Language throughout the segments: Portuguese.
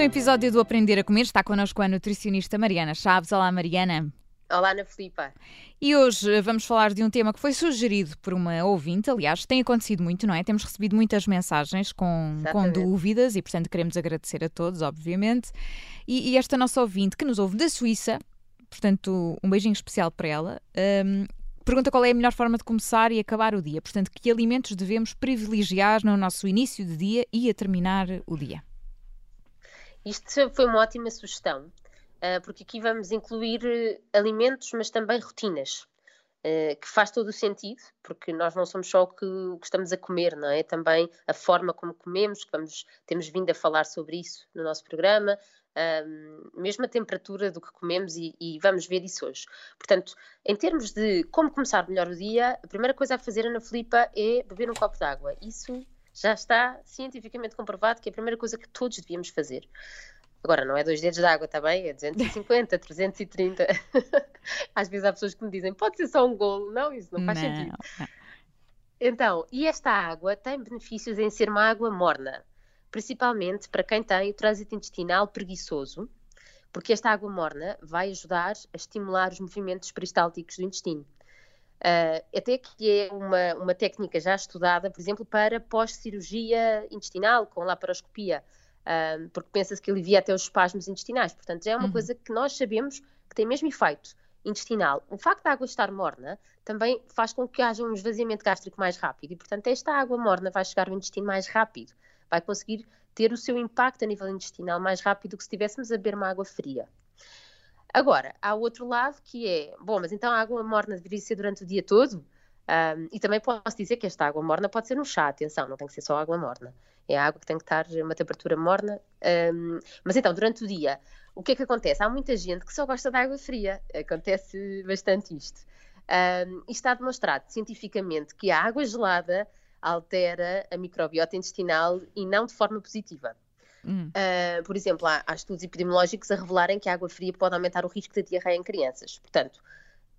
um episódio do Aprender a Comer. Está connosco a nutricionista Mariana Chaves. Olá, Mariana. Olá, Ana Filipa. E hoje eh, vamos falar de um tema que foi sugerido por uma ouvinte, aliás, tem acontecido muito, não é? Temos recebido muitas mensagens com, com dúvidas e, portanto, queremos agradecer a todos, obviamente. E, e, esta nossa ouvinte, que nos ouve da Suíça, portanto, um beijinho especial para ela, um, pergunta qual é a melhor forma de começar e acabar o dia. Portanto, que alimentos devemos privilegiar no nosso início de dia e a terminar o dia? Isto foi uma ótima sugestão, ah, porque aqui vamos incluir eh, alimentos, mas também rotinas, ah, que faz todo o sentido, porque nós não somos só o que, estamos a comer, não é? Também a forma como comemos, que vamos, temos vindo a falar sobre isso no nosso programa, mesmo a temperatura do que comemos e, e, vamos ver isso hoje. Portanto, em termos de como começar melhor o dia, a primeira coisa a fazer, Ana Filipa, é beber um copo de água. Isso já está cientificamente comprovado que é a primeira coisa que todos devíamos fazer. Agora, não é dois dedos de água, está bem? É 250, 330. Às vezes há pessoas que me dizem, pode ser só um golo. Não, isso não faz não, sentido. Então, e esta água tem benefícios em ser uma água morna, principalmente para quem tem o trânsito intestinal preguiçoso, porque esta água morna vai ajudar a estimular os movimentos peristálticos do intestino. Uh, até que é uma, uma técnica já estudada, por exemplo, para pós-cirurgia intestinal, com laparoscopia, uh, porque pensa-se que alivia até os espasmos intestinais. Portanto, já é uma uhum. coisa que nós sabemos que tem mesmo efeito intestinal. O facto da água estar morna também faz com que haja um esvaziamento gástrico mais rápido e, portanto, esta água morna vai chegar ao intestino mais rápido, vai conseguir ter o seu impacto a nível intestinal mais rápido do que se estivéssemos a beber uma água fria. Agora, há outro lado que é, bom, mas então a água morna deveria ser durante o dia todo? Um, e também posso dizer que esta água morna pode ser no chá, atenção, não tem que ser só água morna. É água que tem que estar a uma temperatura morna. Um, mas então, durante o dia, o que é que acontece? Há muita gente que só gosta de água fria. Acontece bastante isto. Um, e está demonstrado cientificamente que a água gelada altera a microbiota intestinal e não de forma positiva. Uh, por exemplo, há, há, estudos epidemiológicos a revelarem que a água fria pode aumentar o risco de diarreia em crianças. Portanto,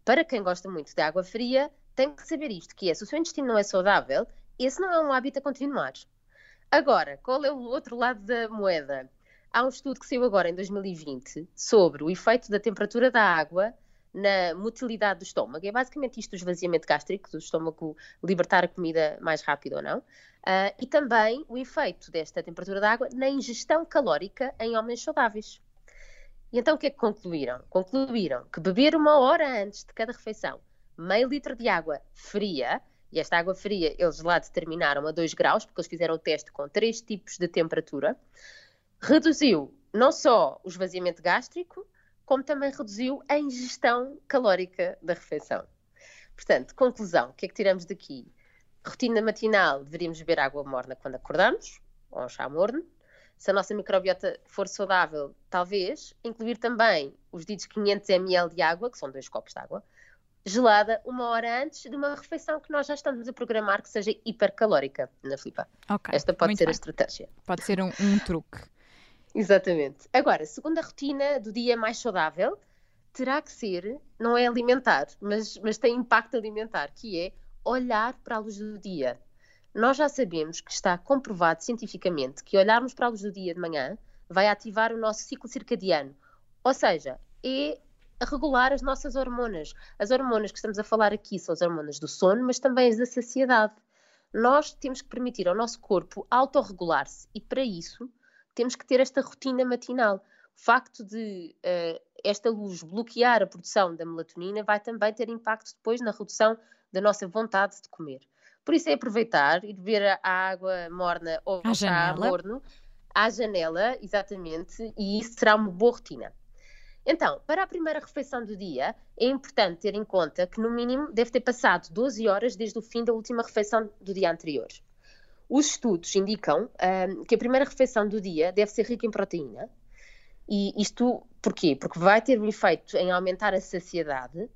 para quem gosta muito de água fria, tem que saber isto, que é, se o seu intestino não é saudável, esse não é um hábito a continuar. Agora, qual é o outro lado da moeda? Há um estudo que saiu agora em 2020 sobre o efeito da temperatura da água na motilidade do estômago. É basicamente isto o esvaziamento gástrico, do estômago libertar a comida mais rápido ou não. Uh, e também o efeito desta temperatura da água na ingestão calórica em homens saudáveis. E então o que é que concluíram? Concluíram que beber uma hora antes de cada refeição meio litro de água fria, e esta água fria eles lá determinaram a 2 graus, porque eles fizeram o teste com três tipos de temperatura, reduziu não só o esvaziamento gástrico, como também reduziu a ingestão calórica da refeição. Portanto, conclusão, o que é que tiramos daqui? Rotina matinal, deveríamos beber água morna quando acordamos, ou um chá morno. Se a nossa microbiota for saudável, talvez incluir também os ditos 500 ml de água, que são dois copos de água, gelada uma hora antes de uma refeição que nós já estamos a programar que seja hipercalórica, na Filipa. Okay, Esta pode ser bem. a estratégia. Pode ser um, um truque. Exatamente. Agora, segunda rotina do dia mais saudável terá que ser, não é alimentar, mas, mas tem impacto alimentar, que é olhar para a luz do dia. Nós já sabemos que está comprovado cientificamente que olharmos para a luz do dia de manhã vai ativar o nosso ciclo circadiano. Ou seja, é regular as nossas hormonas. As hormonas que estamos a falar aqui são as hormonas do sono, mas também as da saciedade. Nós temos que permitir ao nosso corpo autorregular-se e, para isso, temos que ter esta rotina matinal. O facto de uh, esta luz bloquear a produção da melatonina vai também ter impacto depois na redução da nossa vontade de comer. Por isso é aproveitar e beber a água morna ou à chá morno à janela, exatamente, e isso será uma boa rotina. Então, para a primeira refeição do dia, é importante ter em conta que, no mínimo, deve ter passado 12 horas desde o fim da última refeição do dia anterior. Os estudos indicam um, que a primeira refeição do dia deve ser rica em proteína. E isto porquê? Porque vai ter um efeito em aumentar a saciedade,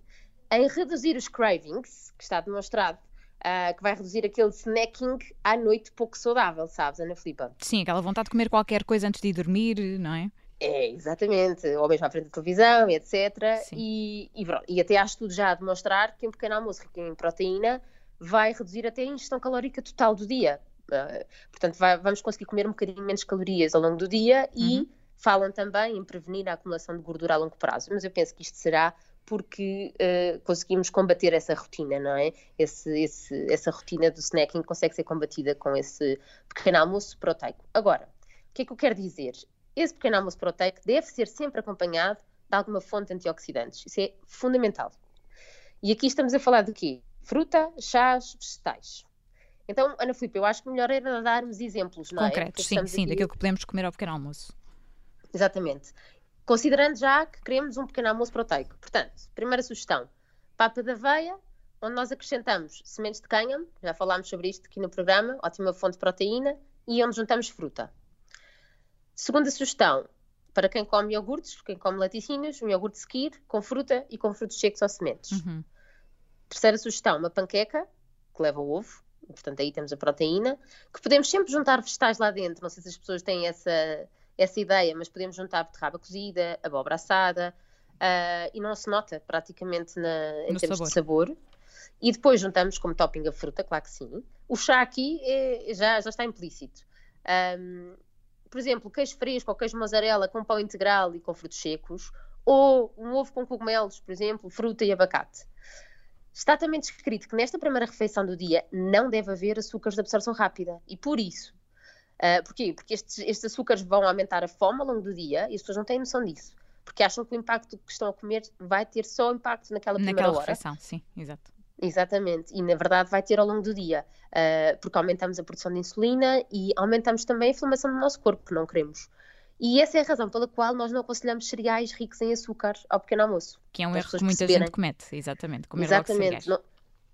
em reduzir os cravings, que está demonstrado Uh, que vai reduzir aquele snacking à noite pouco saudável, sabes, Ana Filipa? Sim, aquela vontade de comer qualquer coisa antes de ir dormir, não é? É, exatamente, ou mesmo à frente da televisão, etc. E, e, e, até há estudos já a demonstrar que um pequeno almoço rico em proteína vai reduzir até a ingestão calórica total do dia. Uh, portanto, vai, vamos conseguir comer um bocadinho menos calorias ao longo do dia e uhum. falam também em prevenir a acumulação de gordura a longo prazo, mas eu penso que isto será porque uh, conseguimos combater essa rotina, não é? Esse, esse, essa rotina do snacking consegue ser combatida com esse pequeno almoço proteico. Agora, o que é que eu quero dizer? Esse pequeno almoço proteico deve ser sempre acompanhado de alguma fonte de antioxidantes. Isso é fundamental. E aqui estamos a falar de quê? Fruta, chás, vegetais. Então, Ana Filipe, eu acho que melhor era darmos exemplos, não Concretos, é? Concretos, sim, sim, aqui... daquilo que podemos comer ao pequeno almoço. Exatamente. Considerando já que queremos um pequeno almoço proteico. Portanto, primeira sugestão, papa de aveia, onde nós acrescentamos sementes de cânhamo, já falámos sobre isto aqui no programa, ótima fonte de proteína, e onde juntamos fruta. Segunda sugestão, para quem come iogurtes, quem come laticínios, um iogurte skir com fruta e com frutos secos ou sementes. Uhum. Terceira sugestão, uma panqueca que leva ovo, portanto aí temos a proteína, que podemos sempre juntar vegetais lá dentro, não sei se as pessoas têm essa, essa ideia, mas podemos juntar beterraba cozida, abóbora assada, uh, e não se nota praticamente na, em no termos sabor. de sabor. E depois juntamos como topping a fruta, claro que sim. O chá aqui é, já, já está implícito. Um, por exemplo, queijo fresco ou queijo mozzarella com pão integral e com frutos secos, ou um ovo com cogumelos, por exemplo, fruta e abacate. Está também descrito que nesta primeira refeição do dia não deve haver açúcares de absorção rápida. E por isso, uh, porquê? Porque estes, estes açúcares vão aumentar a fome ao longo do dia e as pessoas não têm noção disso. Porque acham que o impacto que estão a comer vai ter só impacto naquela primeira naquela hora. refeição, sim, exato. Exatamente, e na verdade vai ter ao longo do dia, uh, porque aumentamos a produção de insulina e aumentamos também a inflamação do nosso corpo, que não queremos. E essa é a razão pela qual nós não aconselhamos cereais ricos em açúcar ao pequeno almoço. Que é um erro que muita perceberem. gente comete, exatamente. Comer exatamente. Não,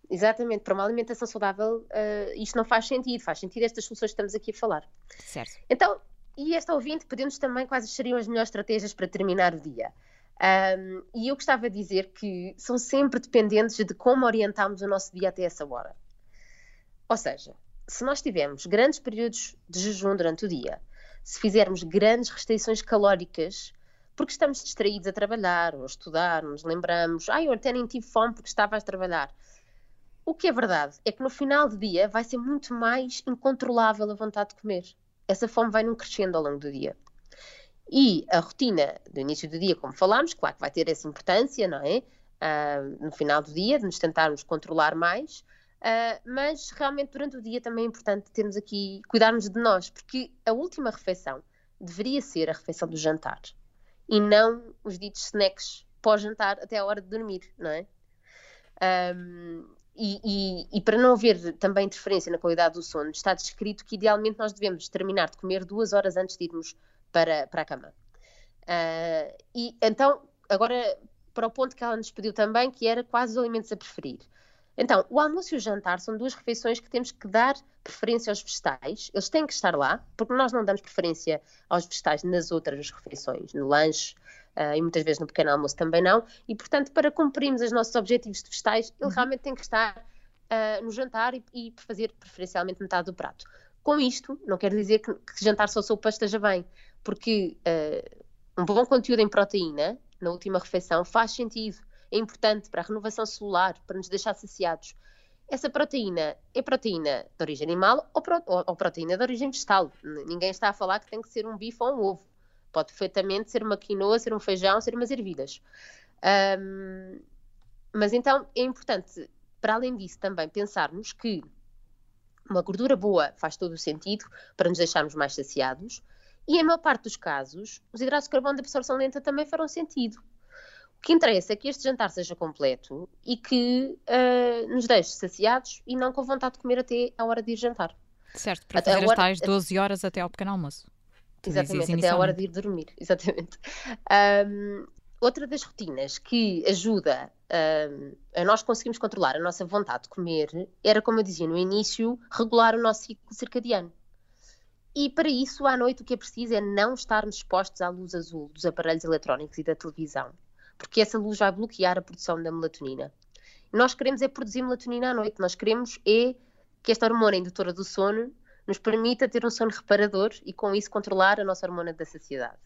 exatamente, para uma alimentação saudável, uh, isto não faz sentido. Faz sentido estas soluções que estamos aqui a falar. Certo. Então, e esta ouvinte pediu-nos também quais seriam as melhores estratégias para terminar o dia. Um, e eu gostava de dizer que são sempre dependentes de como orientamos o nosso dia até essa hora. Ou seja, se nós tivermos grandes períodos de jejum durante o dia, se fizermos grandes restrições calóricas, porque estamos distraídos a trabalhar ou a estudar, nos lembramos, ai, eu até nem tive fome porque estava a trabalhar. O que é verdade é que no final do dia vai ser muito mais incontrolável a vontade de comer. Essa fome vai num crescendo ao longo do dia. E a rotina do início do dia, como falámos, claro que vai ter essa importância, não é? Uh, no final do dia, de nos tentarmos controlar mais, uh, mas realmente durante o dia também é importante termos aqui, cuidarmos de nós, porque a última refeição deveria ser a refeição do jantar e não os ditos snacks pós-jantar até a hora de dormir, não é? Um, e, e, e, para não haver também interferência na qualidade do sono, está descrito que idealmente nós devemos terminar de comer duas horas antes de irmos para, para a cama. Uh, e então, agora para o ponto que ela nos pediu também, que era quais os alimentos a preferir. Então, o almoço e o jantar são duas refeições que temos que dar preferência aos vegetais. Eles têm que estar lá, porque nós não damos preferência aos vegetais nas outras refeições, no lanche uh, e muitas vezes no pequeno almoço também não. E, portanto, para cumprirmos os nossos objetivos de vegetais, ele uhum. realmente tem que estar uh, no jantar e, e fazer preferencialmente metade do prato. Com isto, não quer dizer que, que jantar só sopa esteja bem, porque uh, um bom conteúdo em proteína na última refeição faz sentido, é importante para a renovação celular, para nos deixar saciados. Essa proteína é proteína de origem animal ou, pro, ou, ou proteína de origem vegetal. Ninguém está a falar que tem que ser um bife ou um ovo. Pode perfeitamente ser uma quinoa, ser um feijão, ser umas ervilhas. Um, mas então é importante, para além disso, também pensarmos que uma gordura boa faz todo o sentido para nos deixarmos mais saciados, e em maior parte dos casos, os hidratos de carbono de absorção lenta também farão sentido. O que interessa é que este jantar seja completo e que uh, nos deixe saciados e não com vontade de comer até à hora de ir jantar. Certo, para até fazer hora... as tais 12 horas até ao pequeno almoço. Exatamente, até à hora de ir dormir. Exatamente. Um, outra das rotinas que ajuda um, a nós conseguirmos controlar a nossa vontade de comer era, como eu dizia no início, regular o nosso ciclo circadiano. E para isso, à noite, o que é preciso é não estarmos expostos à luz azul dos aparelhos eletrónicos e da televisão, porque essa luz vai bloquear a produção da melatonina. Nós queremos é produzir melatonina à noite, nós queremos é que esta hormona indutora do sono nos permita ter um sono reparador e com isso controlar a nossa hormona da saciedade.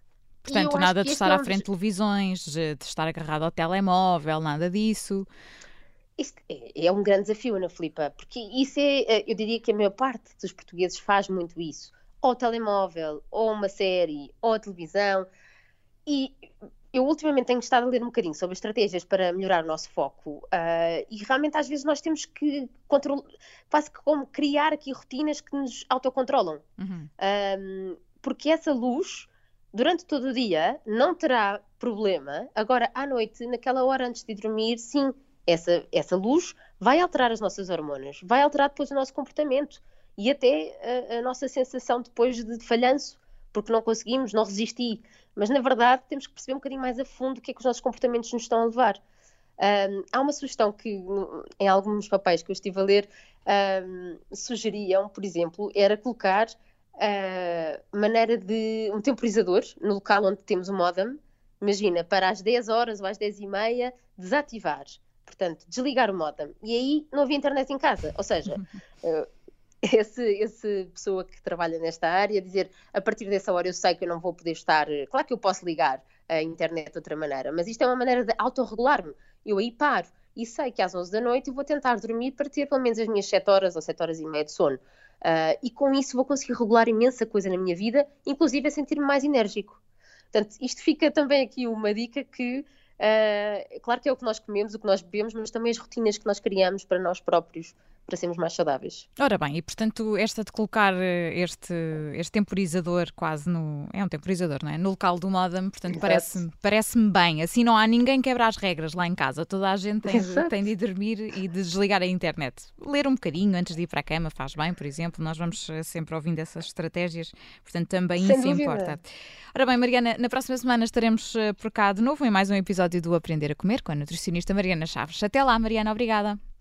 Portanto, nada de estar é um... à frente de televisões, de estar agarrado ao telemóvel, nada disso. Isto é, é um grande desafio, Ana Filipa, porque isso é, eh, eu diria que a maior parte dos portugueses faz muito isso ou o telemóvel, ou uma série, ou a televisão. E eu ultimamente tenho estado a ler um bocadinho sobre estratégias para melhorar o nosso foco uh, e realmente às vezes nós temos que controlar, quase que como criar aqui rotinas que nos autocontrolam. Uhum. Um, porque essa luz, durante todo o dia, não terá problema. Agora, à noite, naquela hora antes de dormir, sim, essa, essa luz vai alterar as nossas hormonas, vai alterar depois o nosso comportamento e até a, a nossa sensação depois de falhanço, porque não conseguimos, não resisti. Mas na verdade temos que perceber um bocadinho mais a fundo o que é que os nossos comportamentos nos estão a levar. Um, há uma sugestão que em alguns papéis que eu estive a ler um, sugeriam, por exemplo, era colocar a maneira de um temporizador no local onde temos o modem, imagina, para às 10 horas ou às 10 e meia desativar portanto, desligar o modem. E aí não havia internet em casa. Ou seja, uh, esse, esse pessoa que trabalha nesta área dizer a partir dessa hora eu sei que eu não vou poder estar. Claro que eu posso ligar a internet de outra maneira, mas isto é uma maneira de autorregular-me. Eu aí paro e sei que às 11 da noite eu vou tentar dormir para ter pelo menos as minhas 7 horas ou 7 horas e meia de sono. Uh, e com isso vou conseguir regular imensa coisa na minha vida, inclusive a sentir-me mais enérgico. Portanto, isto fica também aqui uma dica que Uh, claro que é o que nós comemos, o que nós bebemos, mas também as rotinas que nós criamos para nós próprios para sermos mais saudáveis. Ora bem, e portanto, esta de colocar eh, este, este temporizador quase no. É um temporizador, não é? No local do modem, portanto, parece-me parece bem. Assim não há ninguém quebra as regras lá em casa. Toda a gente tem, tem de ir dormir e de desligar a internet. Ler um bocadinho antes de ir para a cama faz bem, por exemplo. Nós vamos eh, sempre ouvindo essas estratégias, portanto, também Sem isso dúvida. importa. Ora bem, Mariana, na próxima semana estaremos eh, por cá de novo em mais um episódio do Aprender a Comer com a nutricionista Mariana Chaves. Até lá, Mariana, obrigada.